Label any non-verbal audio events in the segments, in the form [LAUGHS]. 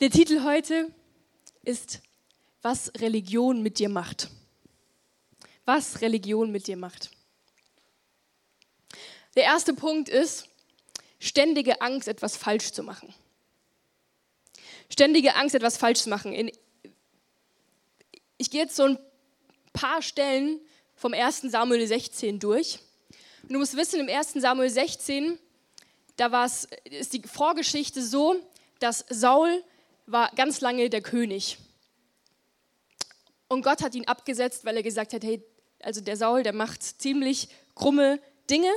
Der Titel heute ist, was Religion mit dir macht. Was Religion mit dir macht. Der erste Punkt ist ständige Angst, etwas falsch zu machen. Ständige Angst, etwas falsch zu machen. ich gehe jetzt so ein paar Stellen vom 1. Samuel 16 durch. Und du musst wissen, im 1. Samuel 16, da war's, ist die Vorgeschichte so, dass Saul war ganz lange der König. Und Gott hat ihn abgesetzt, weil er gesagt hat, hey, also der Saul, der macht ziemlich krumme Dinge.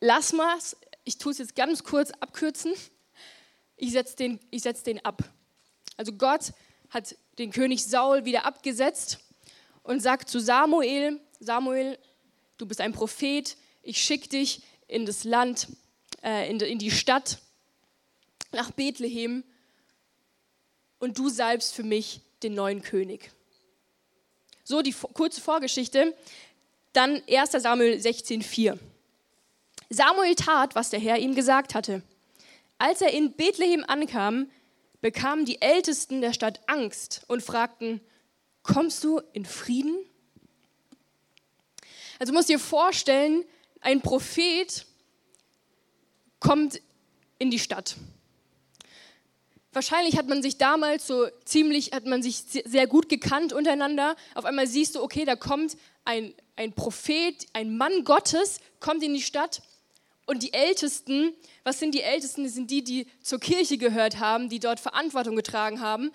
Lass mal, ich tue es jetzt ganz kurz abkürzen. Ich setze den, setz den ab. Also Gott hat den König Saul wieder abgesetzt und sagt zu Samuel, Samuel, du bist ein Prophet, ich schicke dich in das Land, äh, in, in die Stadt, nach Bethlehem und du salbst für mich den neuen König. So die kurze Vorgeschichte. Dann 1 Samuel 16,4. Samuel tat, was der Herr ihm gesagt hatte. Als er in Bethlehem ankam, bekamen die Ältesten der Stadt Angst und fragten, kommst du in Frieden? Also musst dir vorstellen, ein Prophet kommt in die Stadt. Wahrscheinlich hat man sich damals so ziemlich, hat man sich sehr gut gekannt untereinander. Auf einmal siehst du, okay, da kommt ein, ein Prophet, ein Mann Gottes, kommt in die Stadt. Und die Ältesten, was sind die Ältesten? Das sind die, die zur Kirche gehört haben, die dort Verantwortung getragen haben.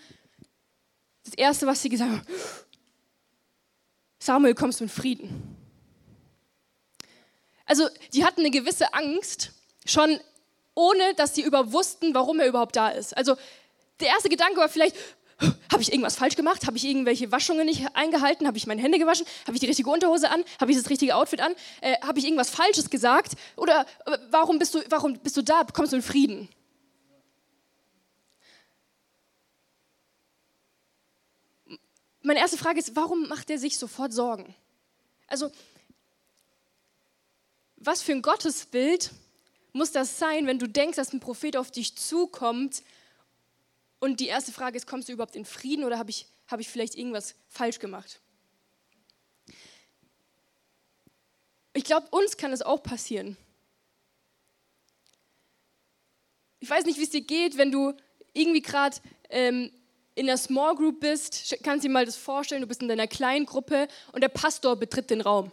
Das Erste, was sie gesagt haben, Samuel, kommst du in Frieden. Also die hatten eine gewisse Angst, schon ohne dass sie über wussten, warum er überhaupt da ist. Also der erste Gedanke war vielleicht, habe ich irgendwas falsch gemacht? Habe ich irgendwelche Waschungen nicht eingehalten? Habe ich meine Hände gewaschen? Habe ich die richtige Unterhose an? Habe ich das richtige Outfit an? Äh, Habe ich irgendwas Falsches gesagt? Oder äh, warum, bist du, warum bist du da? Kommst du in Frieden? Meine erste Frage ist, warum macht er sich sofort Sorgen? Also, was für ein Gottesbild muss das sein, wenn du denkst, dass ein Prophet auf dich zukommt und die erste Frage ist, kommst du überhaupt in Frieden oder habe ich, hab ich vielleicht irgendwas falsch gemacht? Ich glaube, uns kann es auch passieren. Ich weiß nicht, wie es dir geht, wenn du irgendwie gerade ähm, in der Small Group bist. Kannst du dir mal das vorstellen, du bist in deiner kleinen Gruppe und der Pastor betritt den Raum.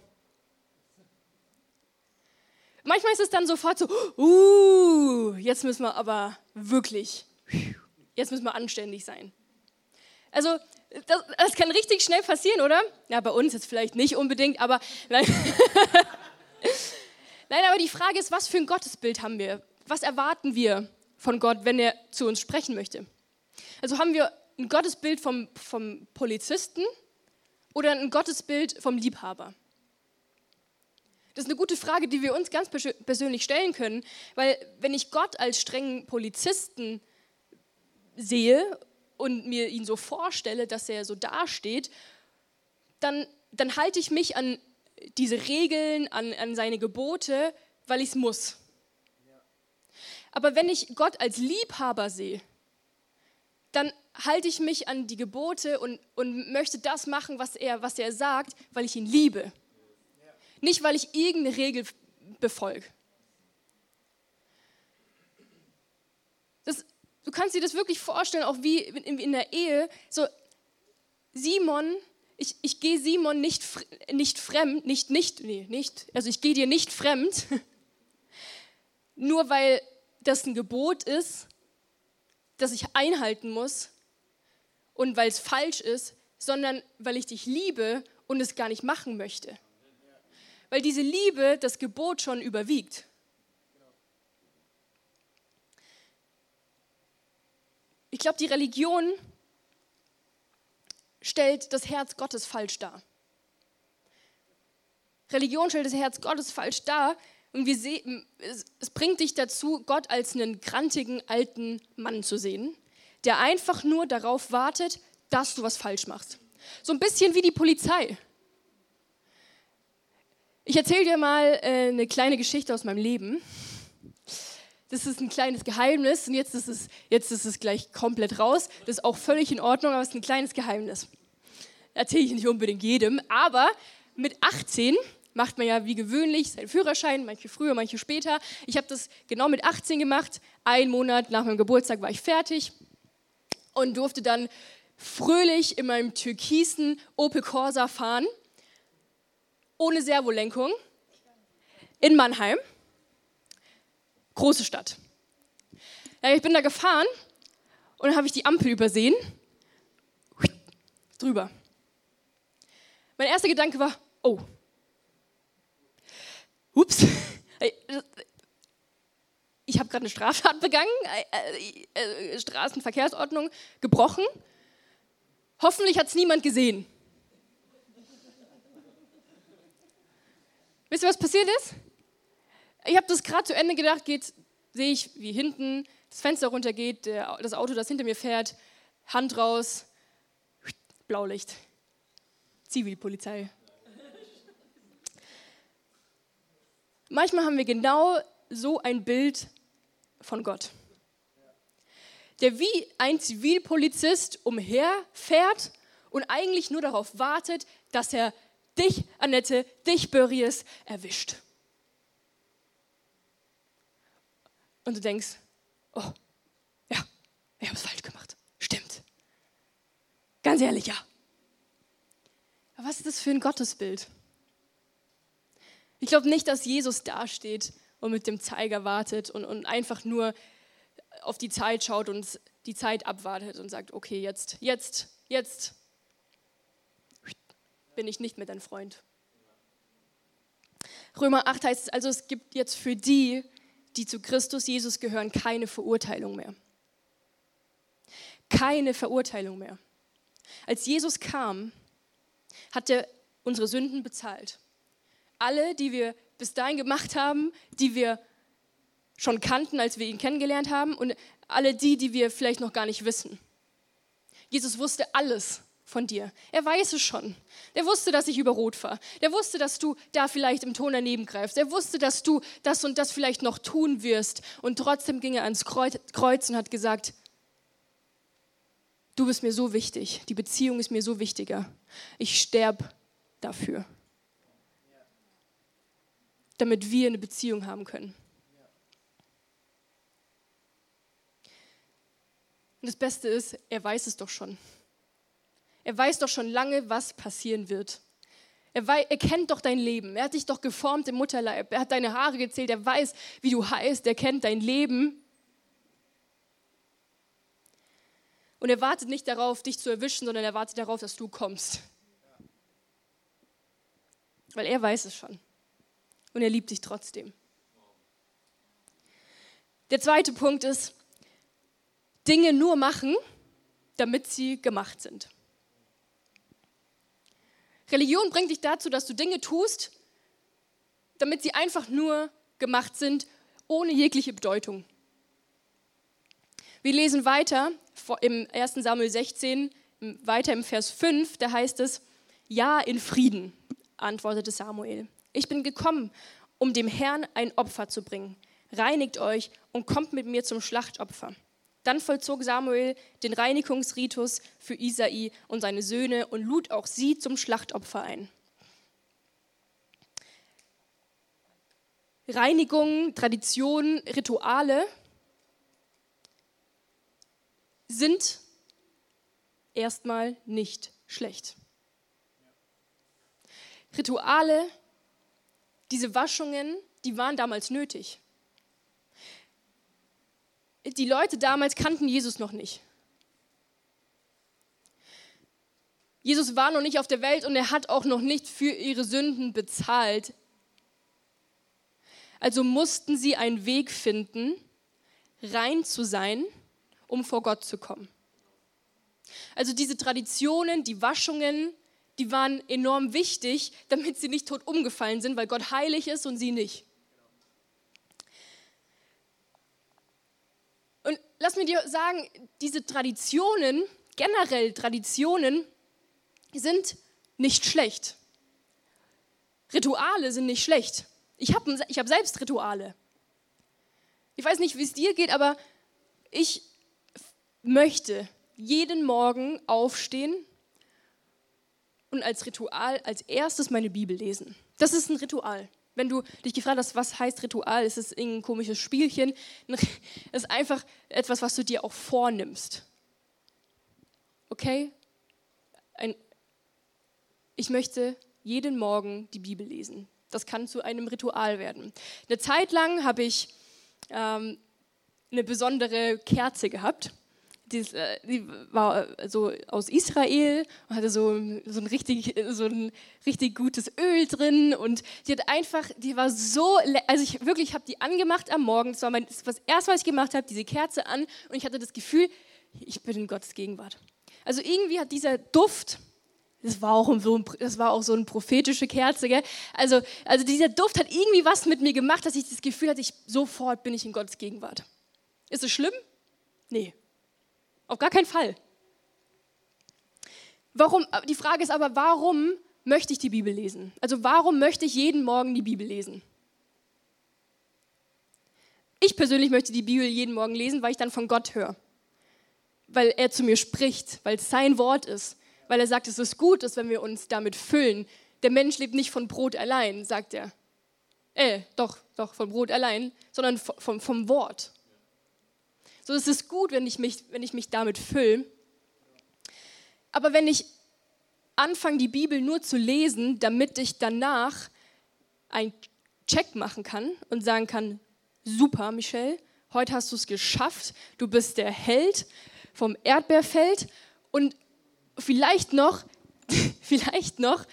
Manchmal ist es dann sofort so, uh, jetzt müssen wir aber wirklich, jetzt müssen wir anständig sein. Also, das, das kann richtig schnell passieren, oder? Ja, bei uns jetzt vielleicht nicht unbedingt, aber [LAUGHS] nein. nein, aber die Frage ist, was für ein Gottesbild haben wir? Was erwarten wir von Gott, wenn er zu uns sprechen möchte? Also haben wir ein Gottesbild vom, vom Polizisten oder ein Gottesbild vom Liebhaber? Das ist eine gute Frage, die wir uns ganz persönlich stellen können, weil wenn ich Gott als strengen Polizisten sehe und mir ihn so vorstelle, dass er so dasteht, dann, dann halte ich mich an diese Regeln, an, an seine Gebote, weil ich es muss. Aber wenn ich Gott als Liebhaber sehe, dann halte ich mich an die Gebote und, und möchte das machen, was er, was er sagt, weil ich ihn liebe. Nicht, weil ich irgendeine Regel befolge. Das, du kannst dir das wirklich vorstellen, auch wie in, in der Ehe. So, Simon, ich, ich gehe Simon nicht, nicht fremd, nicht, nicht, nee, nicht, also ich gehe dir nicht fremd, [LAUGHS] nur weil das ein Gebot ist, das ich einhalten muss und weil es falsch ist, sondern weil ich dich liebe und es gar nicht machen möchte weil diese Liebe das Gebot schon überwiegt. Ich glaube, die Religion stellt das Herz Gottes falsch dar. Religion stellt das Herz Gottes falsch dar und wir sehen, es bringt dich dazu, Gott als einen grantigen alten Mann zu sehen, der einfach nur darauf wartet, dass du was falsch machst. So ein bisschen wie die Polizei. Ich erzähle dir mal äh, eine kleine Geschichte aus meinem Leben. das ist ein kleines Geheimnis und jetzt ist, es, jetzt ist es gleich komplett raus. Das ist auch völlig in Ordnung, aber es ist ein kleines Geheimnis. Erzähle ich nicht unbedingt jedem, aber mit 18 macht man ja wie gewöhnlich seinen Führerschein, manche früher, manche später. Ich habe das genau mit 18 gemacht. Einen Monat nach meinem Geburtstag war ich fertig und durfte dann fröhlich in meinem türkisen Opel Corsa fahren, ohne Servolenkung, in Mannheim. Große Stadt. Ja, ich bin da gefahren und dann habe ich die Ampel übersehen. Drüber. Mein erster Gedanke war, oh, ups, ich habe gerade eine Straftat begangen, äh, äh, äh, Straßenverkehrsordnung gebrochen. Hoffentlich hat es niemand gesehen. Wisst ihr, was passiert ist? Ich habe das gerade zu Ende gedacht, sehe ich, wie hinten das Fenster runtergeht, das Auto, das hinter mir fährt, Hand raus, Blaulicht, Zivilpolizei. Manchmal haben wir genau so ein Bild von Gott, der wie ein Zivilpolizist umherfährt und eigentlich nur darauf wartet, dass er dich, Annette, dich, Börries, erwischt. Und du denkst, oh, ja, ich habe es falsch gemacht. Stimmt. Ganz ehrlich, ja. Aber was ist das für ein Gottesbild? Ich glaube nicht, dass Jesus dasteht und mit dem Zeiger wartet und, und einfach nur auf die Zeit schaut und die Zeit abwartet und sagt, okay, jetzt, jetzt, jetzt bin ich nicht mehr dein Freund. Römer 8 heißt es also, es gibt jetzt für die, die zu Christus Jesus gehören, keine Verurteilung mehr. Keine Verurteilung mehr. Als Jesus kam, hat er unsere Sünden bezahlt. Alle, die wir bis dahin gemacht haben, die wir schon kannten, als wir ihn kennengelernt haben und alle die, die wir vielleicht noch gar nicht wissen. Jesus wusste alles von dir. Er weiß es schon. Der wusste, dass ich über Rot fahre. Der wusste, dass du da vielleicht im Ton daneben greifst. Er wusste, dass du das und das vielleicht noch tun wirst. Und trotzdem ging er ans Kreuz und hat gesagt, du bist mir so wichtig. Die Beziehung ist mir so wichtiger. Ich sterbe dafür damit wir eine Beziehung haben können. Und das Beste ist, er weiß es doch schon. Er weiß doch schon lange, was passieren wird. Er, weiß, er, kennt doch dein Leben. Er hat dich doch geformt im Mutterleib. Er hat deine Haare gezählt. Er weiß, wie du heißt. Er kennt dein Leben. Und er wartet nicht darauf, dich zu erwischen, sondern er wartet darauf, dass du kommst. Weil er weiß es schon und er liebt dich trotzdem. Der zweite Punkt ist, Dinge nur machen, damit sie gemacht sind. Religion bringt dich dazu, dass du Dinge tust, damit sie einfach nur gemacht sind, ohne jegliche Bedeutung. Wir lesen weiter im 1. Samuel 16, weiter im Vers 5, da heißt es, Ja, in Frieden, antwortete Samuel. Ich bin gekommen, um dem Herrn ein Opfer zu bringen. Reinigt euch und kommt mit mir zum Schlachtopfer. Dann vollzog Samuel den Reinigungsritus für Isai und seine Söhne und lud auch sie zum Schlachtopfer ein. Reinigung, Traditionen, Rituale sind erstmal nicht schlecht. Rituale diese Waschungen, die waren damals nötig. Die Leute damals kannten Jesus noch nicht. Jesus war noch nicht auf der Welt und er hat auch noch nicht für ihre Sünden bezahlt. Also mussten sie einen Weg finden, rein zu sein, um vor Gott zu kommen. Also diese Traditionen, die Waschungen, die waren enorm wichtig, damit sie nicht tot umgefallen sind, weil Gott heilig ist und sie nicht. Und lass mir dir sagen, diese Traditionen, generell Traditionen, sind nicht schlecht. Rituale sind nicht schlecht. Ich habe ich hab selbst Rituale. Ich weiß nicht, wie es dir geht, aber ich möchte jeden Morgen aufstehen und als Ritual als erstes meine Bibel lesen. Das ist ein Ritual. Wenn du dich gefragt hast, was heißt Ritual, ist es irgendein komisches Spielchen. [LAUGHS] Es ist einfach etwas, was du dir auch vornimmst. Okay? Ein, ich möchte jeden Morgen die Bibel lesen. Das kann zu einem Ritual werden. Eine Zeit lang habe ich ähm, eine besondere Kerze gehabt die, äh, die, war so aus Israel und hatte so, so, ein richtig, so ein richtig gutes Öl drin und die hat einfach, die war so, also ich wirklich habe die angemacht am Morgen, das war mein, das, das erste, was ich gemacht habe, diese Kerze an und ich hatte das Gefühl, ich bin in Gottes Gegenwart. Also irgendwie hat dieser Duft, das war auch so, ein, das war auch so eine prophetische Kerze, gell? Also, also dieser Duft hat irgendwie was mit mir gemacht, dass ich das Gefühl hatte, ich, sofort bin ich in Gottes Gegenwart. Ist es schlimm? Nee, auf gar keinen Fall. Warum, die Frage ist aber, warum möchte ich die Bibel lesen? Also warum möchte ich jeden Morgen die Bibel lesen? Ich persönlich möchte die Bibel jeden Morgen lesen, weil ich dann von Gott höre. Weil er zu mir spricht, weil es sein Wort ist. Weil er sagt, es ist gut, dass wenn wir uns damit füllen. Der Mensch lebt nicht von Brot allein, sagt er. Äh, doch, doch, von Brot allein, sondern vom, vom Wort. So es ist gut, wenn ich mich, wenn ich mich damit fülle. Aber wenn ich anfange, die Bibel nur zu lesen, damit ich danach einen Check machen kann und sagen kann, super, Michelle, heute hast du es geschafft, du bist der Held vom Erdbeerfeld und vielleicht noch, [LAUGHS] vielleicht noch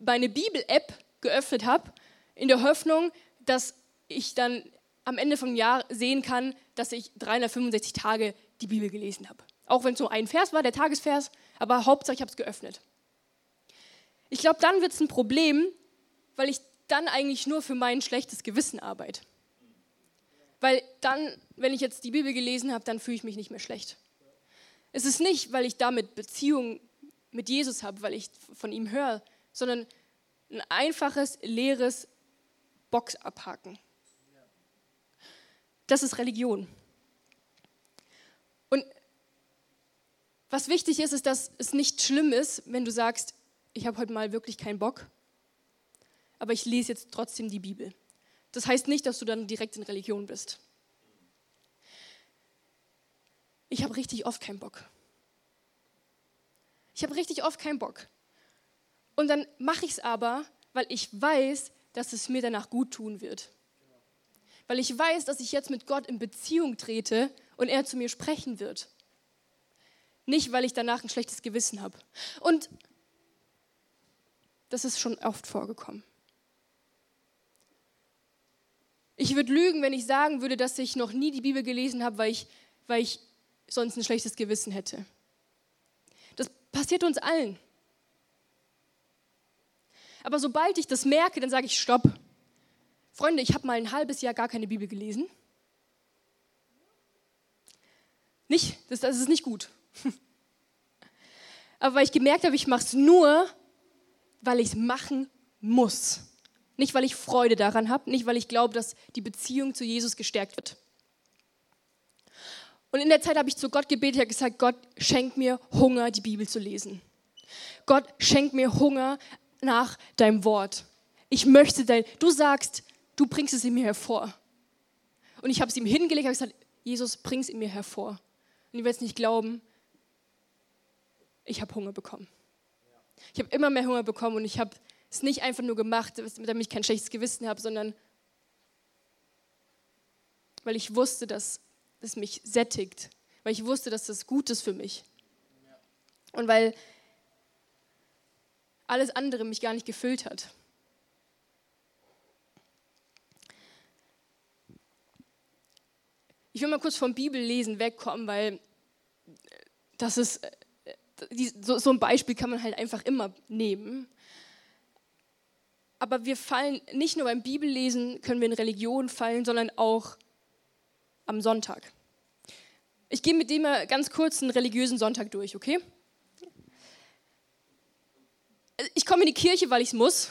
meine Bibel-App geöffnet habe, in der Hoffnung, dass ich dann am Ende vom Jahr sehen kann, dass ich 365 Tage die Bibel gelesen habe. Auch wenn es nur ein Vers war, der Tagesvers, aber Hauptsache ich habe es geöffnet. Ich glaube, dann wird es ein Problem, weil ich dann eigentlich nur für mein schlechtes Gewissen arbeite. Weil dann, wenn ich jetzt die Bibel gelesen habe, dann fühle ich mich nicht mehr schlecht. Es ist nicht, weil ich damit Beziehung mit Jesus habe, weil ich von ihm höre, sondern ein einfaches, leeres Box abhaken. Das ist Religion. Und was wichtig ist, ist, dass es nicht schlimm ist, wenn du sagst, ich habe heute mal wirklich keinen Bock, aber ich lese jetzt trotzdem die Bibel. Das heißt nicht, dass du dann direkt in Religion bist. Ich habe richtig oft keinen Bock. Ich habe richtig oft keinen Bock. Und dann mache ich es aber, weil ich weiß, dass es mir danach gut tun wird weil ich weiß, dass ich jetzt mit Gott in Beziehung trete und er zu mir sprechen wird. Nicht, weil ich danach ein schlechtes Gewissen habe. Und das ist schon oft vorgekommen. Ich würde lügen, wenn ich sagen würde, dass ich noch nie die Bibel gelesen habe, weil ich, weil ich sonst ein schlechtes Gewissen hätte. Das passiert uns allen. Aber sobald ich das merke, dann sage ich, stopp, Freunde, ich habe mal ein halbes Jahr gar keine Bibel gelesen. Nicht, das, das ist nicht gut. [LAUGHS] Aber weil ich gemerkt habe, ich mache es nur, weil ich es machen muss. Nicht, weil ich Freude daran habe, nicht, weil ich glaube, dass die Beziehung zu Jesus gestärkt wird. Und in der Zeit habe ich zu Gott gebetet, habe gesagt, Gott, schenk mir Hunger, die Bibel zu lesen. Gott, schenk mir Hunger nach deinem Wort. Ich möchte dein, du sagst, du bringst es in mir hervor. Und ich habe es ihm hingelegt, habe gesagt, Jesus, bring es in mir hervor. Und ihr werdet es nicht glauben, ich habe Hunger bekommen. Ich habe immer mehr Hunger bekommen und ich habe es nicht einfach nur gemacht, damit ich kein schlechtes Gewissen habe, sondern weil ich wusste, dass es mich sättigt, weil ich wusste, dass das gut ist für mich. Und weil alles andere mich gar nicht gefüllt hat. Ich will mal kurz vom Bibellesen wegkommen, weil das ist, so, ein Beispiel kann man halt einfach immer nehmen. Aber wir fallen nicht nur beim Bibellesen, können wir in Religion fallen, sondern auch am Sonntag. Ich gehe mit dem mal ganz kurz einen religiösen Sonntag durch, okay? Ich komme in die Kirche, weil ich es muss.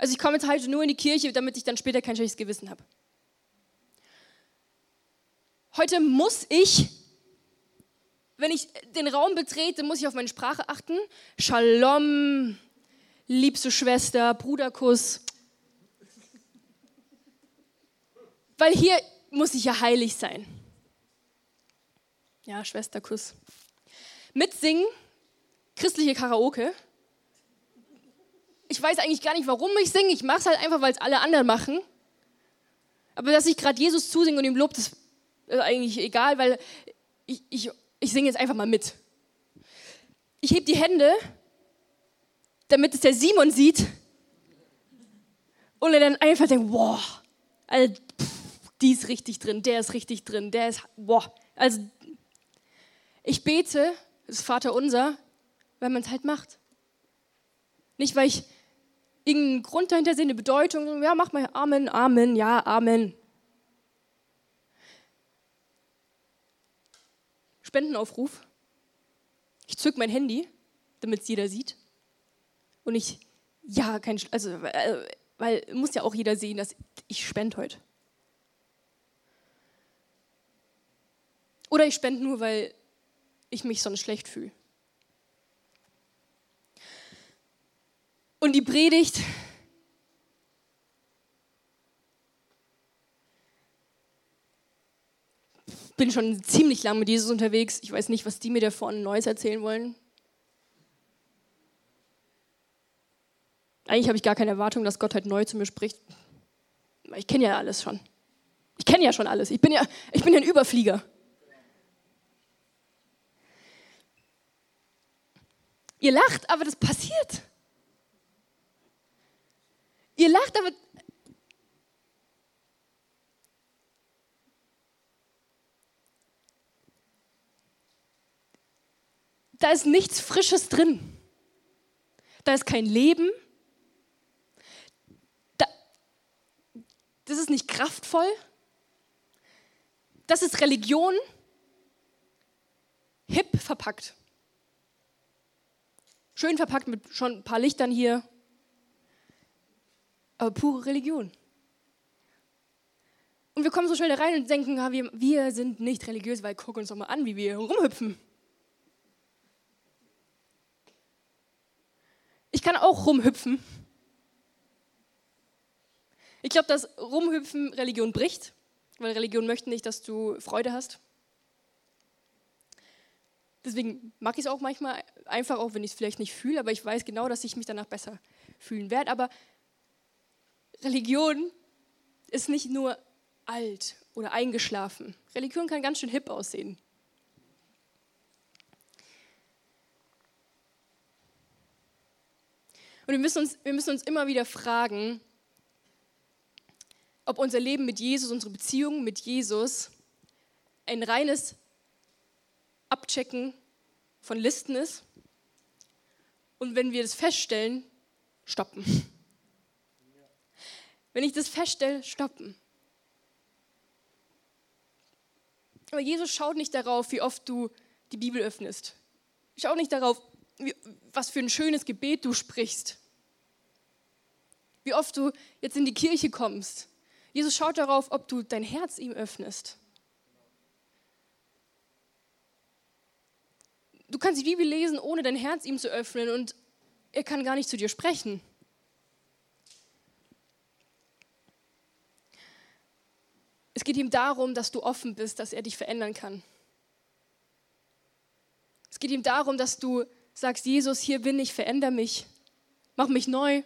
Also ich komme jetzt heute nur in die Kirche, damit ich dann später kein schlechtes Gewissen habe. Heute muss ich, wenn ich den Raum betrete, muss ich auf meine Sprache achten. Shalom, liebste Schwester, Bruderkuss. Weil hier muss ich ja heilig sein. Ja, Schwesterkuss. Mitsingen, christliche Karaoke. Ich weiß eigentlich gar nicht, warum ich singe. Ich mache es halt einfach, weil es alle anderen machen. Aber dass ich gerade Jesus zusinge und ihm lobt, ist eigentlich egal, weil ich, ich, ich singe jetzt einfach mal mit. Ich heb die Hände, damit es der Simon sieht und er dann einfach denkt, wow, also, die ist richtig drin, der ist richtig drin, der ist, boah. Also, ich bete, das ist Vater unser, weil man es halt macht. Nicht, weil ich irgendeinen Grund dahinter sehe, eine Bedeutung, ja, mach mal Amen, Amen, ja, Amen. Spendenaufruf. Ich zück mein Handy, damit es jeder sieht. Und ich, ja, kein, also, äh, weil muss ja auch jeder sehen, dass ich spende heute. Oder ich spende nur, weil ich mich sonst schlecht fühle. Und die Predigt bin schon ziemlich lang mit Jesus unterwegs. Ich weiß nicht, was die mir da vorne Neues erzählen wollen. Eigentlich habe ich gar keine Erwartung, dass Gott halt neu zu mir spricht. Ich kenne ja alles schon. Ich kenne ja schon alles. Ich bin ja, ich bin ja ein Überflieger. Ihr lacht, aber das passiert. Ihr lacht, aber da ist nichts Frisches drin. Da ist kein Leben. Da, das ist nicht kraftvoll. Das ist Religion, hip verpackt. Schön verpackt mit schon ein paar Lichtern hier. Aber pure Religion. Und wir kommen so schnell da rein und denken, ja, wir, wir sind nicht religiös, weil guck uns doch mal an, wie wir rumhüpfen. Ich kann auch rumhüpfen. Ich glaube, dass Rumhüpfen Religion bricht, weil Religion möchte nicht, dass du Freude hast. Deswegen mag ich es auch manchmal einfach, auch wenn ich es vielleicht nicht fühle, aber ich weiß genau, dass ich mich danach besser fühlen werde. Aber Religion ist nicht nur alt oder eingeschlafen. Religion kann ganz schön hip aussehen. Und wir müssen uns, wir müssen uns immer wieder fragen, ob unser Leben mit Jesus, unsere Beziehung mit Jesus ein reines Abchecken von Listen ist. Und wenn wir das feststellen, stoppen. Wenn ich das feststelle, stoppen. Aber Jesus schaut nicht darauf, wie oft du die Bibel öffnest. Schaut nicht darauf, wie, was für ein schönes Gebet du sprichst. Wie oft du jetzt in die Kirche kommst. Jesus schaut darauf, ob du dein Herz ihm öffnest. Du kannst die Bibel lesen, ohne dein Herz ihm zu öffnen und er kann gar nicht zu dir sprechen. Es geht ihm darum, dass du offen bist, dass er dich verändern kann. Es geht ihm darum, dass du sagst, Jesus, hier bin ich, veränder mich, mach mich neu,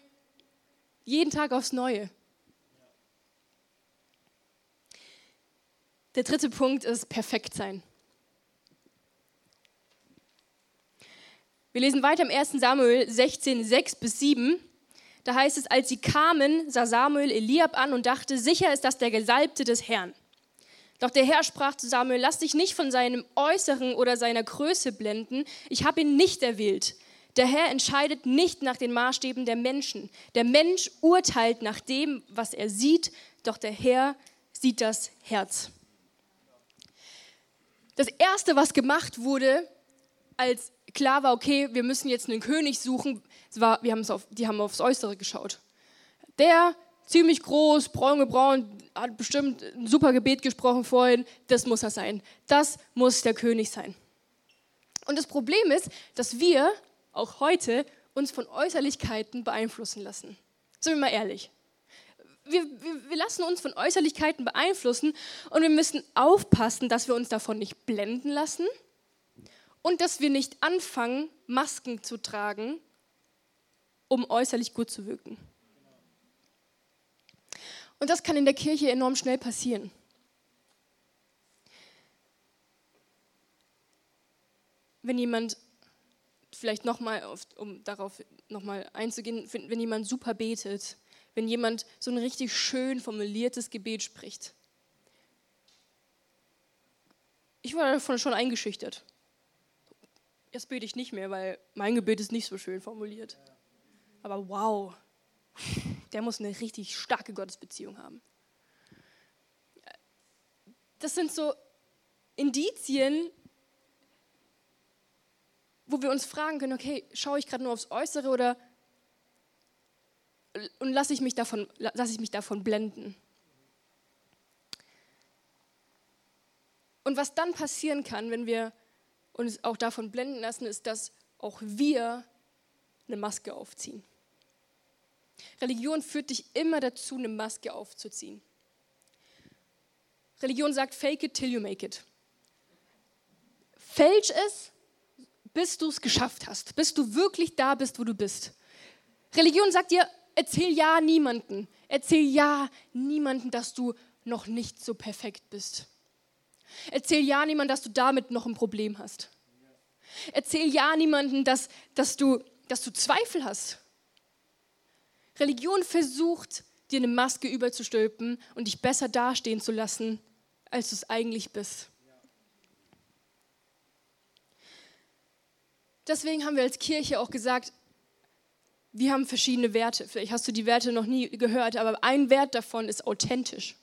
jeden Tag aufs Neue. Der dritte Punkt ist perfekt sein. Wir lesen weiter im 1. Samuel 16, 6 bis 7. Da heißt es, als sie kamen, sah Samuel Eliab an und dachte, sicher ist das der Gesalbte des Herrn. Doch der Herr sprach zu Samuel, lass dich nicht von seinem Äußeren oder seiner Größe blenden. Ich habe ihn nicht erwählt. Der Herr entscheidet nicht nach den Maßstäben der Menschen. Der Mensch urteilt nach dem, was er sieht, doch der Herr sieht das Herz. Das Erste, was gemacht wurde, als klar war, okay, wir müssen jetzt einen König suchen, war, wir auf, die haben aufs Äußere geschaut. Der, ziemlich groß, braun gebrannt, hat bestimmt ein super Gebet gesprochen vorhin, das muss er sein. Das muss der König sein. Und das Problem ist, dass wir auch heute uns von Äußerlichkeiten beeinflussen lassen. Sind wir mal ehrlich. Wir, wir, wir, lassen uns von Äußerlichkeiten beeinflussen und wir müssen aufpassen, dass wir uns davon nicht blenden lassen und dass wir nicht anfangen, Masken zu tragen, um äußerlich gut zu wirken. Und das kann in der Kirche enorm schnell passieren. Wenn jemand, vielleicht nochmal, um darauf nochmal einzugehen, wenn jemand super betet, wenn jemand so ein richtig schön formuliertes Gebet spricht. Ich war davon schon eingeschüchtert. Jetzt bete ich nicht mehr, weil mein Gebet ist nicht so schön formuliert. Aber wow, der muss eine richtig starke Gottesbeziehung haben. Das sind so Indizien, wo wir uns fragen können, okay, schaue ich gerade nur aufs Äußere oder und lasse ich, mich davon, lasse ich mich davon blenden? Und was dann passieren kann, wenn wir uns auch davon blenden lassen, ist, dass auch wir eine Maske aufziehen. Religion führt dich immer dazu, eine Maske aufzuziehen. Religion sagt, fake it till you make it. Fälsch es, bis du es geschafft hast, bis du wirklich da bist, wo du bist. Religion sagt dir, erzähl ja niemanden, erzähl ja niemanden, dass du noch nicht so perfekt bist. Erzähl ja niemanden, dass du damit noch ein Problem hast. Erzähl ja niemanden, dass, dass, du, dass du Zweifel hast. Religion versucht, dir eine Maske überzustülpen und dich besser dastehen zu lassen, als du es eigentlich bist. Deswegen haben wir als Kirche auch gesagt, wir haben verschiedene Werte. Vielleicht hast du die Werte noch nie gehört, aber ein Wert davon ist authentisch.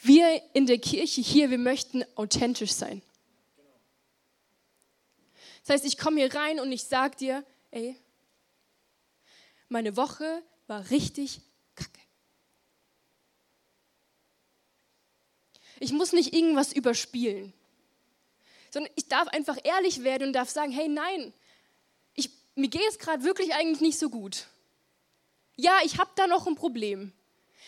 Wir in der Kirche hier, wir möchten authentisch sein. Das heißt, ich komme hier rein und ich sage dir, ey, meine Woche war richtig kacke. Ich muss nicht irgendwas überspielen, sondern ich darf einfach ehrlich werden und darf sagen, hey nein, ich, mir geht es gerade wirklich eigentlich nicht so gut. Ja, ich habe da noch ein Problem.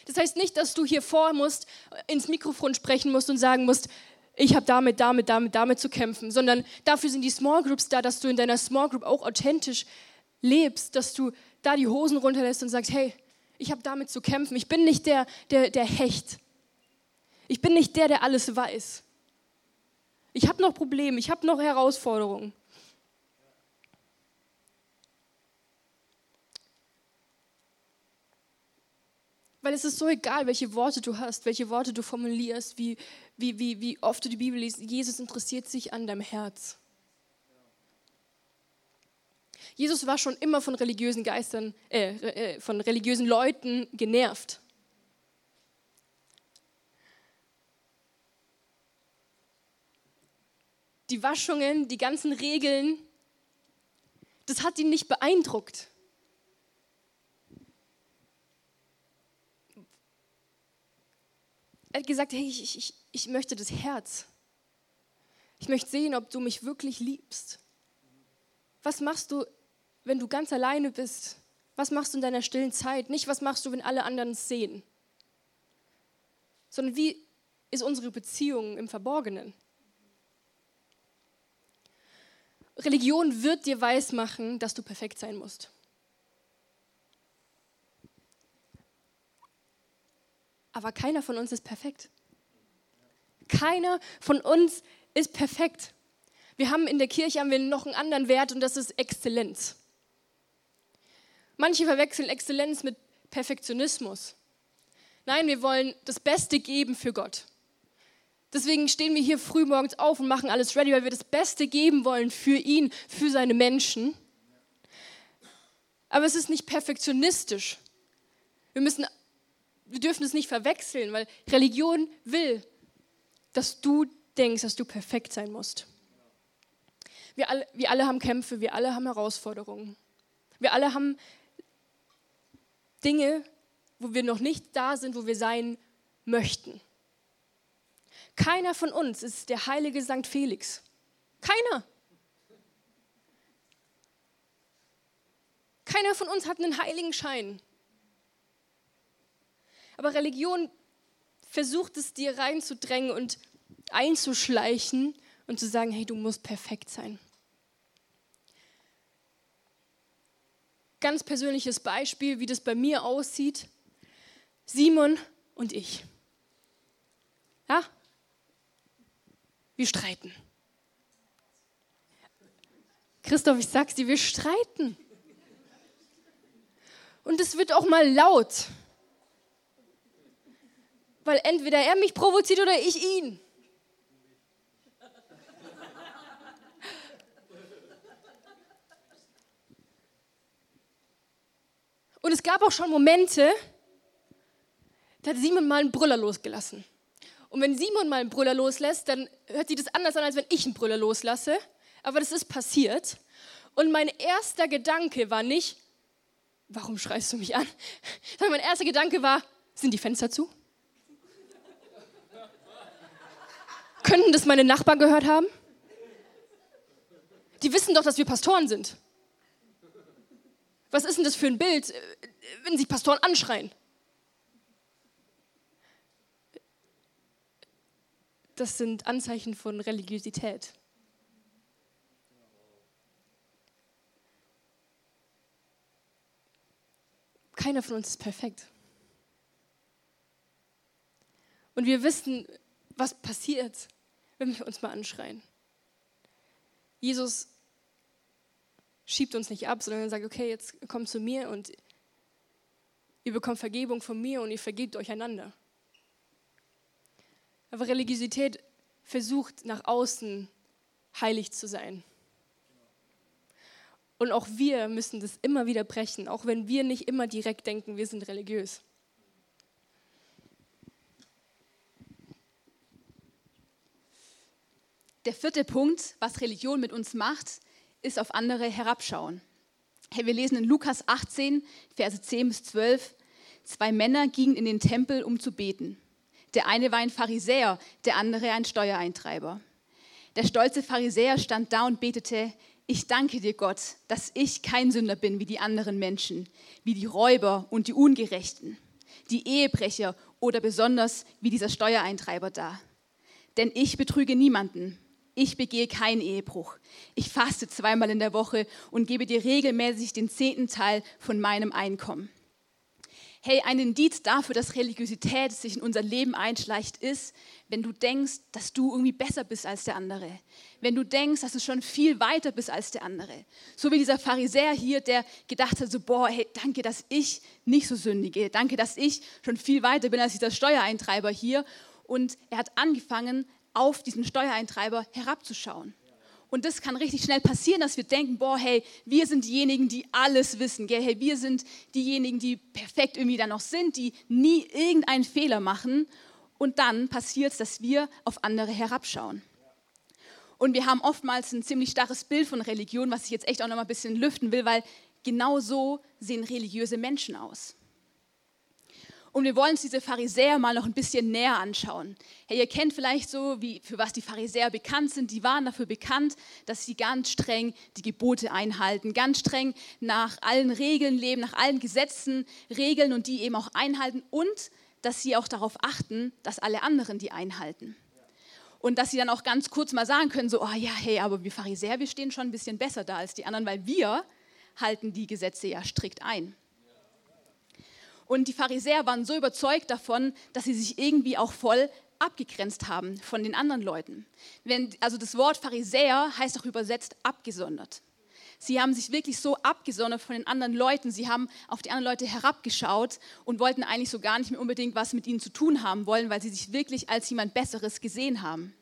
Das heißt nicht, dass du hier vor musst, ins Mikrofon sprechen musst und sagen musst, ich habe damit, damit, damit, damit zu kämpfen, sondern dafür sind die Small Groups da, dass du in deiner Small Group auch authentisch lebst, dass du da die Hosen runterlässt und sagst, hey, ich habe damit zu kämpfen. Ich bin nicht der, der, der Hecht. Ich bin nicht der, der alles weiß. Ich habe noch Probleme, ich habe noch Herausforderungen. Weil es ist so egal, welche Worte du hast, welche Worte du formulierst, wie, wie, wie, wie oft du die Bibel liest. Jesus interessiert sich an deinem Herz. Jesus war schon immer von religiösen Geistern, äh, äh, von religiösen Leuten genervt. Die Waschungen, die ganzen Regeln, das hat ihn nicht beeindruckt. Er hat gesagt, hey, ich, ich, ich möchte das Herz. Ich möchte sehen, ob du mich wirklich liebst. Was machst du wenn du ganz alleine bist? Was machst du in deiner stillen Zeit? Nicht, was machst du, wenn alle anderen es sehen? Sondern wie ist unsere Beziehung im Verborgenen? Religion wird dir weismachen, dass du perfekt sein musst. Aber keiner von uns ist perfekt. Keiner von uns ist perfekt. Wir haben in der Kirche haben wir noch einen anderen Wert und das ist Exzellenz. Manche verwechseln Exzellenz mit Perfektionismus. Nein, wir wollen das Beste geben für Gott. Deswegen stehen wir hier früh morgens auf und machen alles ready, weil wir das Beste geben wollen für ihn, für seine Menschen. Aber es ist nicht perfektionistisch. Wir, müssen, wir dürfen es nicht verwechseln, weil Religion will, dass du denkst, dass du perfekt sein musst. Wir alle, wir alle haben Kämpfe, wir alle haben Herausforderungen. Wir alle haben Dinge, wo wir noch nicht da sind, wo wir sein möchten. Keiner von uns ist der heilige St. Felix. Keiner. Keiner von uns hat einen heiligen Schein. Aber Religion versucht es dir reinzudrängen und einzuschleichen und zu sagen, hey, du musst perfekt sein. Ganz persönliches Beispiel, wie das bei mir aussieht. Simon und ich. Ja? Wir streiten. Christoph, ich sag's dir, wir streiten. Und es wird auch mal laut. Weil entweder er mich provoziert oder ich ihn. Und es gab auch schon Momente, da hat Simon mal einen Brüller losgelassen. Und wenn Simon mal einen Brüller loslässt, dann hört sich das anders an, als wenn ich einen Brüller loslasse. Aber das ist passiert. Und mein erster Gedanke war nicht, warum schreist du mich an? [LAUGHS] Sondern mein erster Gedanke war, sind die Fenster zu? Könnten das meine Nachbarn gehört haben? Die wissen doch, dass wir Pastoren sind. Was ist denn das für ein Bild, wenn sich Pastoren anschreien? Das sind Anzeichen von Religiosität. Keiner von uns ist perfekt. Und wir wissen, was passiert, wenn wir uns mal anschreien. Jesus schiebt uns nicht ab, sondern er sagt, okay, jetzt kommt zu mir und ihr bekommt Vergebung von mir und ihr vergebt euch einander. Aber Religiosität versucht nach außen heilig zu sein. Und auch wir müssen das immer wieder brechen, auch wenn wir nicht immer direkt denken, wir sind religiös. Der vierte Punkt, was Religion mit uns macht, ist auf andere herabschauen. Hey, wir lesen in Lukas 18, Verse 10 bis 12, zwei Männer gingen in den Tempel, um zu beten. Der eine war ein Pharisäer, der andere ein Steuereintreiber. Der stolze Pharisäer stand da und betete, ich danke dir Gott, dass ich kein Sünder bin wie die anderen Menschen, wie die Räuber und die Ungerechten, die Ehebrecher oder besonders wie dieser Steuereintreiber da. Denn ich betrüge niemanden ich begehe keinen Ehebruch. Ich faste zweimal in der Woche und gebe dir regelmäßig den zehnten Teil von meinem Einkommen. Hey, ein Indiz dafür, dass Religiosität sich in unser Leben einschleicht, ist, wenn du denkst, dass du irgendwie besser bist als der andere. Wenn du denkst, dass du schon viel weiter bist als der andere. So wie dieser Pharisäer hier, der gedacht hat, so, boah, hey, danke, dass ich nicht so sündige. Danke, dass ich schon viel weiter bin als dieser Steuereintreiber hier. Und er hat angefangen, auf diesen Steuereintreiber herabzuschauen. Und das kann richtig schnell passieren, dass wir denken, boah, hey, wir sind diejenigen, die alles wissen. Gell? Hey, wir sind diejenigen, die perfekt irgendwie da noch sind, die nie irgendeinen Fehler machen. Und dann passiert es, dass wir auf andere herabschauen. Und wir haben oftmals ein ziemlich starres Bild von Religion, was ich jetzt echt auch noch mal ein bisschen lüften will, weil genau so sehen religiöse Menschen aus. Und wir wollen uns diese Pharisäer mal noch ein bisschen näher anschauen. Hey, ihr kennt vielleicht so, wie, für was die Pharisäer bekannt sind. Die waren dafür bekannt, dass sie ganz streng die Gebote einhalten, ganz streng nach allen Regeln leben, nach allen Gesetzen, Regeln und die eben auch einhalten und dass sie auch darauf achten, dass alle anderen die einhalten. Und dass sie dann auch ganz kurz mal sagen können, so, oh ja, hey, aber wir Pharisäer, wir stehen schon ein bisschen besser da als die anderen, weil wir halten die Gesetze ja strikt ein. Und die Pharisäer waren so überzeugt davon, dass sie sich irgendwie auch voll abgegrenzt haben von den anderen Leuten. Wenn, also das Wort Pharisäer heißt auch übersetzt abgesondert. Sie haben sich wirklich so abgesondert von den anderen Leuten. Sie haben auf die anderen Leute herabgeschaut und wollten eigentlich so gar nicht mehr unbedingt was mit ihnen zu tun haben wollen, weil sie sich wirklich als jemand Besseres gesehen haben.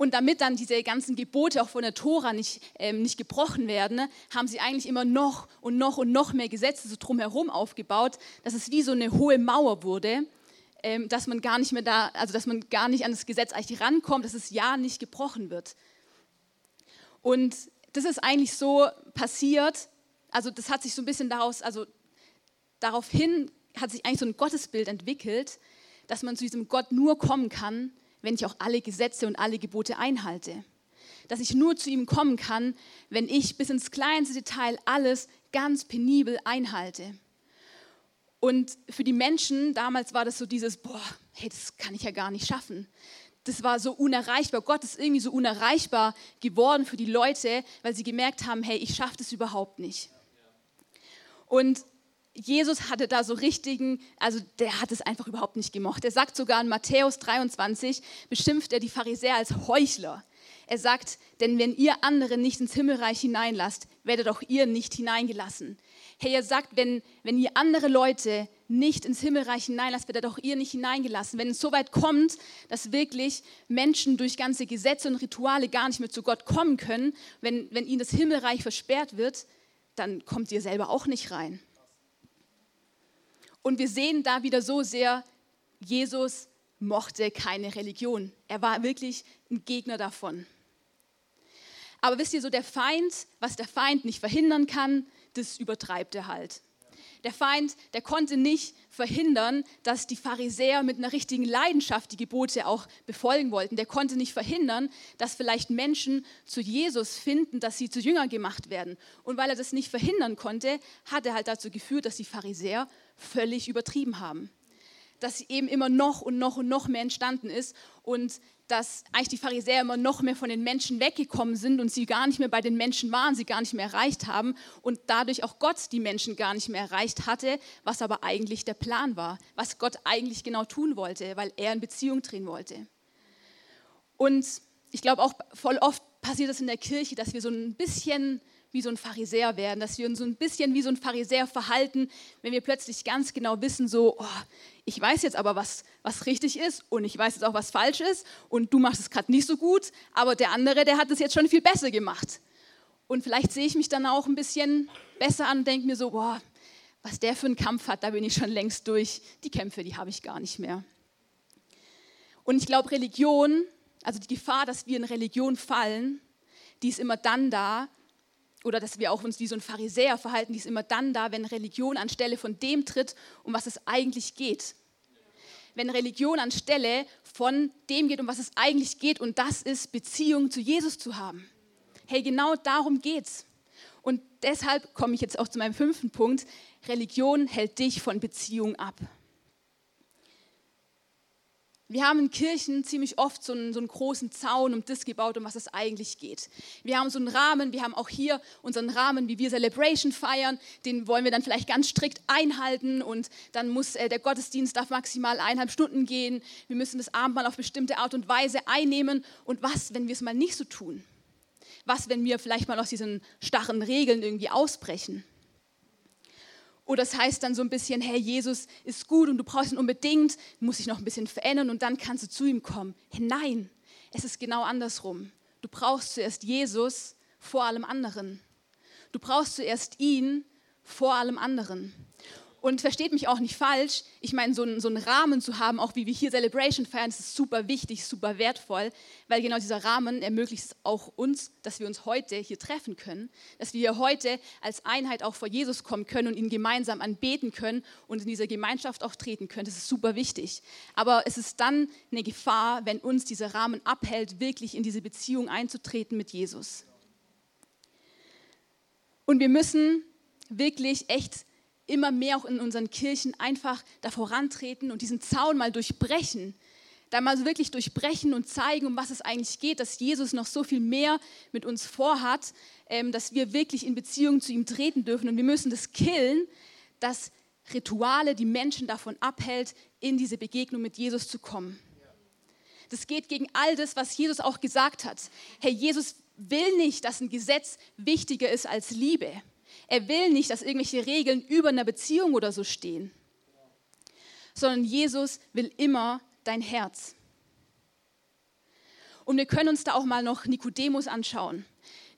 Und damit dann diese ganzen Gebote auch von der Tora nicht, ähm, nicht gebrochen werden, ne, haben sie eigentlich immer noch und noch und noch mehr Gesetze so drumherum aufgebaut, dass es wie so eine hohe Mauer wurde, ähm, dass man gar nicht mehr da, also dass man gar nicht an das Gesetz eigentlich rankommt, dass es ja nicht gebrochen wird. Und das ist eigentlich so passiert, also das hat sich so ein bisschen daraus, also daraufhin hat sich eigentlich so ein Gottesbild entwickelt, dass man zu diesem Gott nur kommen kann, wenn ich auch alle Gesetze und alle Gebote einhalte. Dass ich nur zu ihm kommen kann, wenn ich bis ins kleinste Detail alles ganz penibel einhalte. Und für die Menschen damals war das so dieses, boah, hey, das kann ich ja gar nicht schaffen. Das war so unerreichbar. Gott ist irgendwie so unerreichbar geworden für die Leute, weil sie gemerkt haben, hey, ich schaffe das überhaupt nicht. Und Jesus hatte da so richtigen, also der hat es einfach überhaupt nicht gemocht. Er sagt sogar in Matthäus 23, beschimpft er die Pharisäer als Heuchler. Er sagt, denn wenn ihr andere nicht ins Himmelreich hineinlasst, werdet auch ihr nicht hineingelassen. Hey, er sagt, wenn, wenn ihr andere Leute nicht ins Himmelreich hineinlasst, werdet auch ihr nicht hineingelassen. Wenn es so weit kommt, dass wirklich Menschen durch ganze Gesetze und Rituale gar nicht mehr zu Gott kommen können, wenn, wenn ihnen das Himmelreich versperrt wird, dann kommt ihr selber auch nicht rein. Und wir sehen da wieder so sehr, Jesus mochte keine Religion. Er war wirklich ein Gegner davon. Aber wisst ihr, so der Feind, was der Feind nicht verhindern kann, das übertreibt er halt. Der Feind, der konnte nicht verhindern, dass die Pharisäer mit einer richtigen Leidenschaft die Gebote auch befolgen wollten. Der konnte nicht verhindern, dass vielleicht Menschen zu Jesus finden, dass sie zu Jünger gemacht werden. Und weil er das nicht verhindern konnte, hat er halt dazu geführt, dass die Pharisäer völlig übertrieben haben. Dass eben immer noch und noch und noch mehr entstanden ist und dass eigentlich die Pharisäer immer noch mehr von den Menschen weggekommen sind und sie gar nicht mehr bei den Menschen waren, sie gar nicht mehr erreicht haben und dadurch auch Gott die Menschen gar nicht mehr erreicht hatte, was aber eigentlich der Plan war, was Gott eigentlich genau tun wollte, weil er in Beziehung drehen wollte. Und ich glaube auch voll oft passiert es in der Kirche, dass wir so ein bisschen wie so ein Pharisäer werden, dass wir uns so ein bisschen wie so ein Pharisäer verhalten, wenn wir plötzlich ganz genau wissen, so, oh, ich weiß jetzt aber, was, was richtig ist und ich weiß jetzt auch, was falsch ist und du machst es gerade nicht so gut, aber der andere, der hat es jetzt schon viel besser gemacht. Und vielleicht sehe ich mich dann auch ein bisschen besser an und denke mir so, boah, was der für einen Kampf hat, da bin ich schon längst durch. Die Kämpfe, die habe ich gar nicht mehr. Und ich glaube, Religion, also die Gefahr, dass wir in Religion fallen, die ist immer dann da, oder dass wir auch uns wie so ein Pharisäer verhalten, die ist immer dann da, wenn Religion anstelle von dem tritt, um was es eigentlich geht. Wenn Religion anstelle von dem geht, um was es eigentlich geht, und das ist Beziehung zu Jesus zu haben. Hey, genau darum geht's. Und deshalb komme ich jetzt auch zu meinem fünften Punkt. Religion hält dich von Beziehung ab. Wir haben in Kirchen ziemlich oft so einen, so einen, großen Zaun um das gebaut, um was es eigentlich geht. Wir haben so einen Rahmen, wir haben auch hier unseren Rahmen, wie wir Celebration feiern. Den wollen wir dann vielleicht ganz strikt einhalten und dann muss äh, der Gottesdienst darf maximal eineinhalb Stunden gehen. Wir müssen das Abendmahl auf bestimmte Art und Weise einnehmen. Und was, wenn wir es mal nicht so tun? Was, wenn wir vielleicht mal aus diesen starren Regeln irgendwie ausbrechen? Oder es heißt dann so ein bisschen, hey, Jesus ist gut und du brauchst ihn unbedingt, muss dich noch ein bisschen verändern und dann kannst du zu ihm kommen. Nein, es ist genau andersrum. Du brauchst zuerst Jesus vor allem anderen. Du brauchst zuerst ihn vor allem anderen. Und versteht mich auch nicht falsch, ich meine, so, einen, so einen Rahmen zu haben, auch wie wir hier Celebration feiern, ist super wichtig, super wertvoll, weil genau dieser Rahmen ermöglicht es auch uns, dass wir uns heute hier treffen können, dass wir hier heute als Einheit auch vor Jesus kommen können und ihn gemeinsam anbeten können und in dieser Gemeinschaft auch treten können. Das ist super wichtig. Aber es ist dann eine Gefahr, wenn uns dieser Rahmen abhält, wirklich in diese Beziehung einzutreten mit Jesus. Und wir müssen wirklich echt immer mehr auch in unseren Kirchen einfach da vorantreten und diesen Zaun mal durchbrechen. Da mal so wirklich durchbrechen und zeigen, um was es eigentlich geht, dass Jesus noch so viel mehr mit uns vorhat, ähm, dass wir wirklich in Beziehung zu ihm treten dürfen. Und wir müssen das killen, dass Rituale die Menschen davon abhält, in diese Begegnung mit Jesus zu kommen. Das geht gegen all das, was Jesus auch gesagt hat. Herr Jesus will nicht, dass ein Gesetz wichtiger ist als Liebe. Er will nicht, dass irgendwelche Regeln über einer Beziehung oder so stehen, sondern Jesus will immer dein Herz. Und wir können uns da auch mal noch Nikodemus anschauen.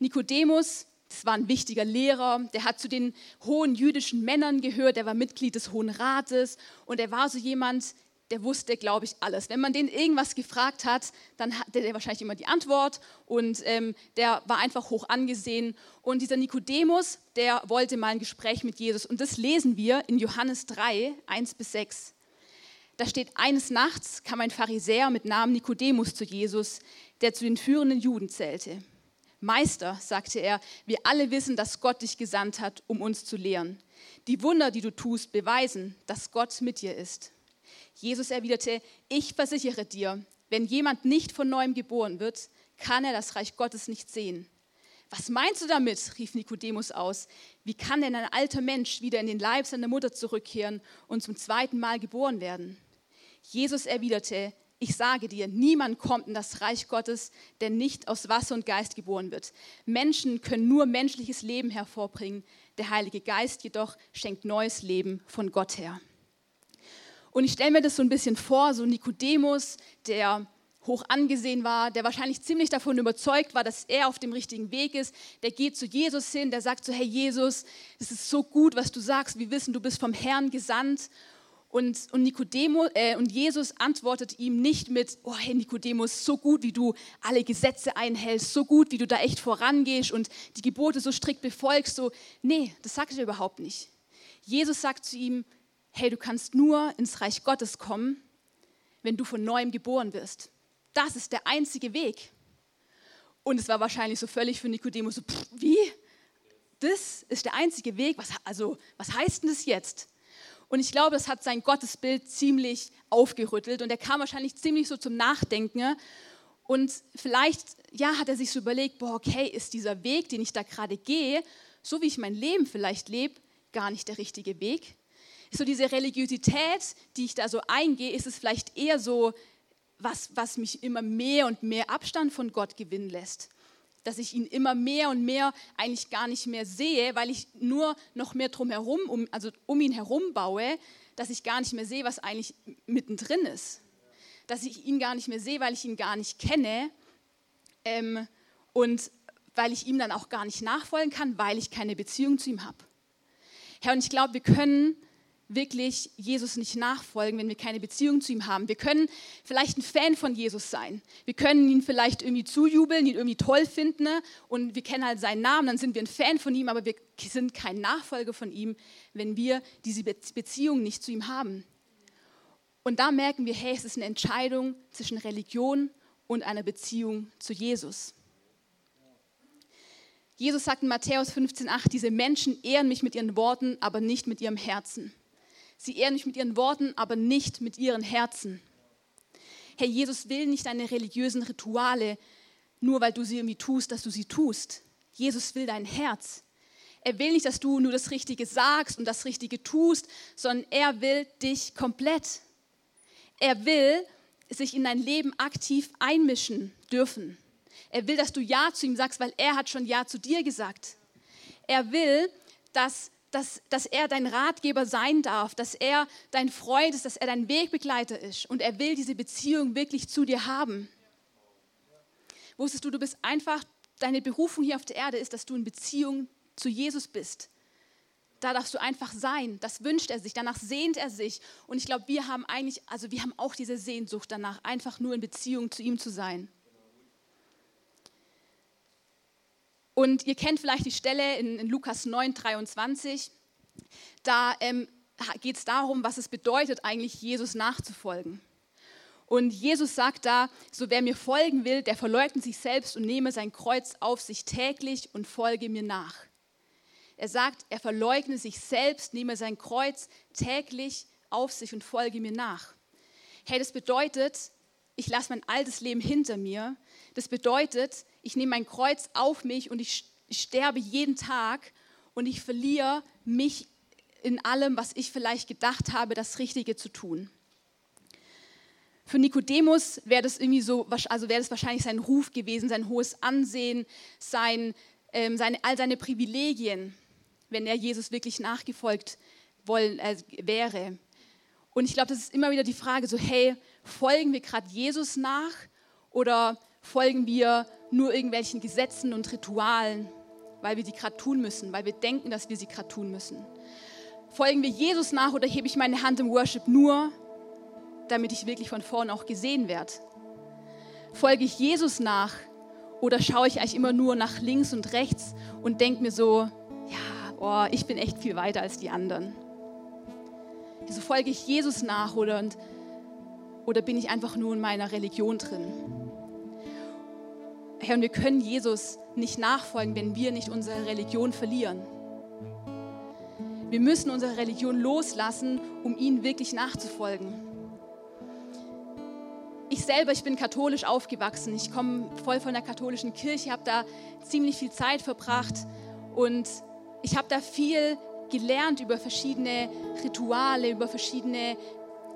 Nikodemus, das war ein wichtiger Lehrer, der hat zu den hohen jüdischen Männern gehört, der war Mitglied des Hohen Rates und er war so jemand, der wusste, glaube ich, alles. Wenn man den irgendwas gefragt hat, dann hatte der wahrscheinlich immer die Antwort und ähm, der war einfach hoch angesehen. Und dieser Nikodemus, der wollte mal ein Gespräch mit Jesus. Und das lesen wir in Johannes 3, 1 bis 6. Da steht, eines Nachts kam ein Pharisäer mit Namen Nikodemus zu Jesus, der zu den führenden Juden zählte. Meister, sagte er, wir alle wissen, dass Gott dich gesandt hat, um uns zu lehren. Die Wunder, die du tust, beweisen, dass Gott mit dir ist. Jesus erwiderte, ich versichere dir, wenn jemand nicht von neuem geboren wird, kann er das Reich Gottes nicht sehen. Was meinst du damit? rief Nikodemus aus. Wie kann denn ein alter Mensch wieder in den Leib seiner Mutter zurückkehren und zum zweiten Mal geboren werden? Jesus erwiderte, ich sage dir, niemand kommt in das Reich Gottes, der nicht aus Wasser und Geist geboren wird. Menschen können nur menschliches Leben hervorbringen, der Heilige Geist jedoch schenkt neues Leben von Gott her. Und ich stelle mir das so ein bisschen vor, so Nikodemus, der hoch angesehen war, der wahrscheinlich ziemlich davon überzeugt war, dass er auf dem richtigen Weg ist. Der geht zu Jesus hin, der sagt so, hey Jesus, es ist so gut, was du sagst. Wir wissen, du bist vom Herrn gesandt. Und, und, Nicodemus, äh, und Jesus antwortet ihm nicht mit, oh hey Nikodemus, so gut, wie du alle Gesetze einhältst, so gut, wie du da echt vorangehst und die Gebote so strikt befolgst. So, nee, das sagt er überhaupt nicht. Jesus sagt zu ihm, hey, du kannst nur ins Reich Gottes kommen, wenn du von neuem geboren wirst. Das ist der einzige Weg. Und es war wahrscheinlich so völlig für Nikodemus so, pff, wie? Das ist der einzige Weg? Was, also, was heißt denn das jetzt? Und ich glaube, das hat sein Gottesbild ziemlich aufgerüttelt und er kam wahrscheinlich ziemlich so zum Nachdenken. Und vielleicht, ja, hat er sich so überlegt, boah, okay, ist dieser Weg, den ich da gerade gehe, so wie ich mein Leben vielleicht lebe, gar nicht der richtige Weg? So diese Religiosität, die ich da so eingehe, ist es vielleicht eher so, was, was mich immer mehr und mehr Abstand von Gott gewinnen lässt dass ich ihn immer mehr und mehr eigentlich gar nicht mehr sehe, weil ich nur noch mehr drumherum, um, also um ihn herum baue, dass ich gar nicht mehr sehe, was eigentlich mittendrin ist. Dass ich ihn gar nicht mehr sehe, weil ich ihn gar nicht kenne ähm, und weil ich ihm dann auch gar nicht nachfolgen kann, weil ich keine Beziehung zu ihm habe. Herr, und ich glaube, wir können wirklich Jesus nicht nachfolgen, wenn wir keine Beziehung zu ihm haben. Wir können vielleicht ein Fan von Jesus sein. Wir können ihn vielleicht irgendwie zujubeln, ihn irgendwie toll finden ne? und wir kennen halt seinen Namen, dann sind wir ein Fan von ihm, aber wir sind kein Nachfolger von ihm, wenn wir diese Beziehung nicht zu ihm haben. Und da merken wir, hey, es ist eine Entscheidung zwischen Religion und einer Beziehung zu Jesus. Jesus sagt in Matthäus 15,8, diese Menschen ehren mich mit ihren Worten, aber nicht mit ihrem Herzen. Sie ehren mich mit ihren Worten, aber nicht mit ihren Herzen. Herr Jesus will nicht deine religiösen Rituale, nur weil du sie irgendwie tust, dass du sie tust. Jesus will dein Herz. Er will nicht, dass du nur das Richtige sagst und das Richtige tust, sondern er will dich komplett. Er will sich in dein Leben aktiv einmischen dürfen. Er will, dass du Ja zu ihm sagst, weil er hat schon Ja zu dir gesagt. Er will, dass dass, dass er dein Ratgeber sein darf, dass er dein Freund ist, dass er dein Wegbegleiter ist. Und er will diese Beziehung wirklich zu dir haben. Wusstest du, du bist einfach, deine Berufung hier auf der Erde ist, dass du in Beziehung zu Jesus bist. Da darfst du einfach sein. Das wünscht er sich, danach sehnt er sich. Und ich glaube, wir haben eigentlich, also wir haben auch diese Sehnsucht danach, einfach nur in Beziehung zu ihm zu sein. Und ihr kennt vielleicht die Stelle in, in Lukas 9, 23. Da ähm, geht es darum, was es bedeutet, eigentlich Jesus nachzufolgen. Und Jesus sagt da, so wer mir folgen will, der verleugnet sich selbst und nehme sein Kreuz auf sich täglich und folge mir nach. Er sagt, er verleugne sich selbst, nehme sein Kreuz täglich auf sich und folge mir nach. Hey, das bedeutet, ich lasse mein altes Leben hinter mir. Das bedeutet, ich nehme mein Kreuz auf mich und ich sterbe jeden Tag und ich verliere mich in allem, was ich vielleicht gedacht habe, das Richtige zu tun. Für Nikodemus wäre das irgendwie so, also wäre das wahrscheinlich sein Ruf gewesen, sein hohes Ansehen, sein, ähm, seine, all seine Privilegien, wenn er Jesus wirklich nachgefolgt wollen, äh, wäre. Und ich glaube, das ist immer wieder die Frage, so hey, folgen wir gerade Jesus nach oder folgen wir nur irgendwelchen Gesetzen und Ritualen, weil wir sie gerade tun müssen, weil wir denken, dass wir sie gerade tun müssen? Folgen wir Jesus nach oder hebe ich meine Hand im Worship nur, damit ich wirklich von vorn auch gesehen werde? Folge ich Jesus nach oder schaue ich eigentlich immer nur nach links und rechts und denke mir so, ja, oh, ich bin echt viel weiter als die anderen? Also folge ich Jesus nach oder, und, oder bin ich einfach nur in meiner Religion drin? Herr, und wir können Jesus nicht nachfolgen, wenn wir nicht unsere Religion verlieren. Wir müssen unsere Religion loslassen, um ihm wirklich nachzufolgen. Ich selber, ich bin katholisch aufgewachsen. Ich komme voll von der katholischen Kirche, habe da ziemlich viel Zeit verbracht und ich habe da viel gelernt über verschiedene Rituale, über verschiedene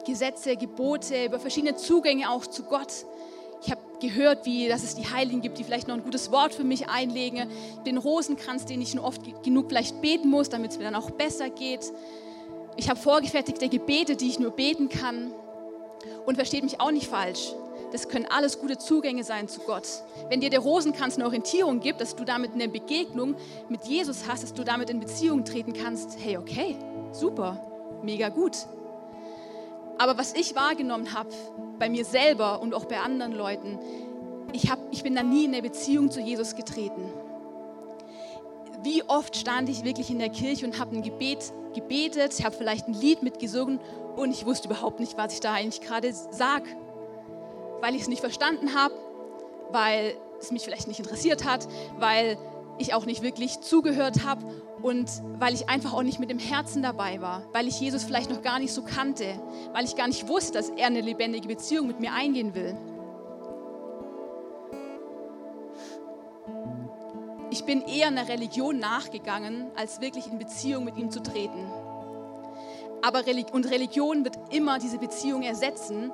Gesetze, Gebote, über verschiedene Zugänge auch zu Gott. Gehört, wie, dass es die Heiligen gibt, die vielleicht noch ein gutes Wort für mich einlegen. Den Rosenkranz, den ich nur oft genug vielleicht beten muss, damit es mir dann auch besser geht. Ich habe vorgefertigte Gebete, die ich nur beten kann. Und versteht mich auch nicht falsch. Das können alles gute Zugänge sein zu Gott. Wenn dir der Rosenkranz eine Orientierung gibt, dass du damit eine Begegnung mit Jesus hast, dass du damit in Beziehung treten kannst, hey, okay, super, mega gut. Aber was ich wahrgenommen habe, bei mir selber und auch bei anderen Leuten, ich, hab, ich bin da nie in eine Beziehung zu Jesus getreten. Wie oft stand ich wirklich in der Kirche und habe ein Gebet gebetet, ich habe vielleicht ein Lied mitgesungen und ich wusste überhaupt nicht, was ich da eigentlich gerade sage, weil ich es nicht verstanden habe, weil es mich vielleicht nicht interessiert hat, weil ich auch nicht wirklich zugehört habe und weil ich einfach auch nicht mit dem Herzen dabei war, weil ich Jesus vielleicht noch gar nicht so kannte, weil ich gar nicht wusste, dass er eine lebendige Beziehung mit mir eingehen will. Ich bin eher einer Religion nachgegangen, als wirklich in Beziehung mit ihm zu treten. Aber und Religion wird immer diese Beziehung ersetzen,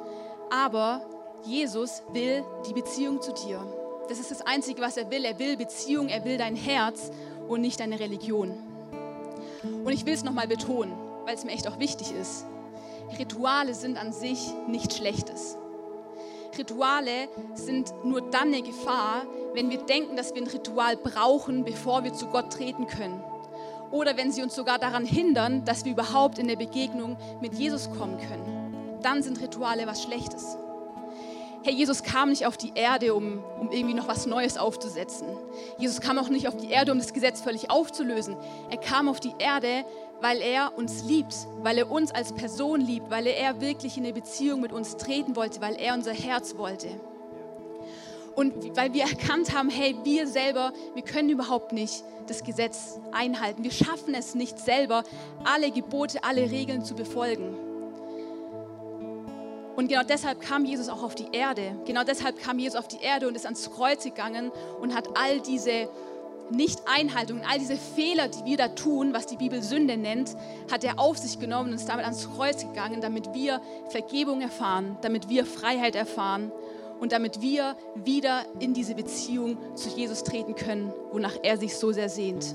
aber Jesus will die Beziehung zu dir. Das ist das Einzige, was er will. Er will Beziehung, er will dein Herz und nicht deine Religion. Und ich will es nochmal betonen, weil es mir echt auch wichtig ist. Rituale sind an sich nichts Schlechtes. Rituale sind nur dann eine Gefahr, wenn wir denken, dass wir ein Ritual brauchen, bevor wir zu Gott treten können. Oder wenn sie uns sogar daran hindern, dass wir überhaupt in der Begegnung mit Jesus kommen können. Dann sind Rituale was Schlechtes. Herr Jesus kam nicht auf die Erde, um, um irgendwie noch was Neues aufzusetzen. Jesus kam auch nicht auf die Erde, um das Gesetz völlig aufzulösen. Er kam auf die Erde, weil er uns liebt, weil er uns als Person liebt, weil er wirklich in eine Beziehung mit uns treten wollte, weil er unser Herz wollte. Und weil wir erkannt haben, hey, wir selber, wir können überhaupt nicht das Gesetz einhalten. Wir schaffen es nicht selber, alle Gebote, alle Regeln zu befolgen. Und genau deshalb kam Jesus auch auf die Erde. Genau deshalb kam Jesus auf die Erde und ist ans Kreuz gegangen und hat all diese Nicht-Einhaltungen, all diese Fehler, die wir da tun, was die Bibel Sünde nennt, hat er auf sich genommen und ist damit ans Kreuz gegangen, damit wir Vergebung erfahren, damit wir Freiheit erfahren und damit wir wieder in diese Beziehung zu Jesus treten können, wonach er sich so sehr sehnt.